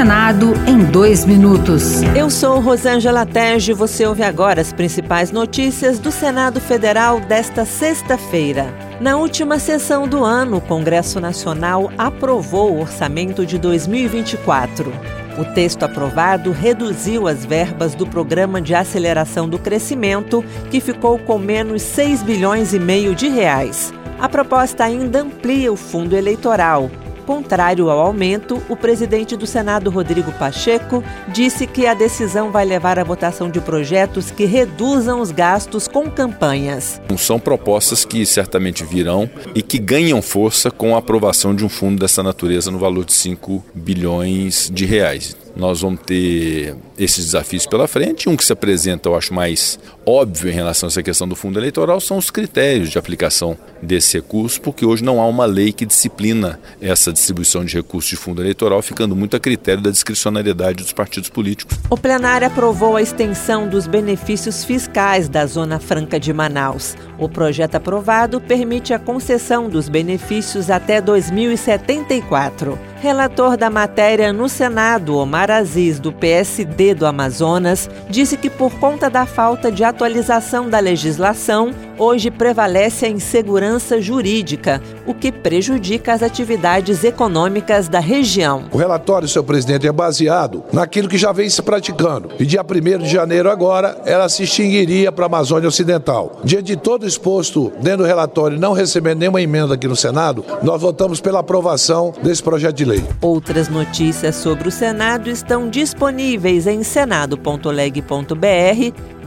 Senado em dois minutos. Eu sou Rosângela Terge e você ouve agora as principais notícias do Senado Federal desta sexta-feira. Na última sessão do ano, o Congresso Nacional aprovou o orçamento de 2024. O texto aprovado reduziu as verbas do Programa de Aceleração do Crescimento, que ficou com menos 6 bilhões e meio de reais. A proposta ainda amplia o fundo eleitoral, Contrário ao aumento, o presidente do Senado, Rodrigo Pacheco, disse que a decisão vai levar à votação de projetos que reduzam os gastos com campanhas. São propostas que certamente virão e que ganham força com a aprovação de um fundo dessa natureza no valor de 5 bilhões de reais. Nós vamos ter esses desafios pela frente. Um que se apresenta, eu acho, mais óbvio em relação a essa questão do fundo eleitoral são os critérios de aplicação desse recurso, porque hoje não há uma lei que disciplina essa distribuição de recursos de fundo eleitoral, ficando muito a critério da discricionariedade dos partidos políticos. O plenário aprovou a extensão dos benefícios fiscais da Zona Franca de Manaus. O projeto aprovado permite a concessão dos benefícios até 2074. Relator da matéria no Senado, Omar Aziz, do PSD do Amazonas, disse que por conta da falta de atualização da legislação, hoje prevalece a insegurança jurídica, o que prejudica as atividades econômicas da região. O relatório, senhor presidente, é baseado naquilo que já vem se praticando. E dia 1 de janeiro agora, ela se extinguiria para a Amazônia Ocidental. Diante de todo exposto dentro do relatório não recebendo nenhuma emenda aqui no Senado, nós votamos pela aprovação desse projeto de lei. Outras notícias sobre o Senado estão disponíveis em senado.leg.br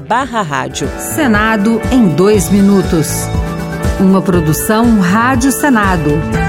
barra rádio. Senado em dois minutos. Uma produção Rádio Senado.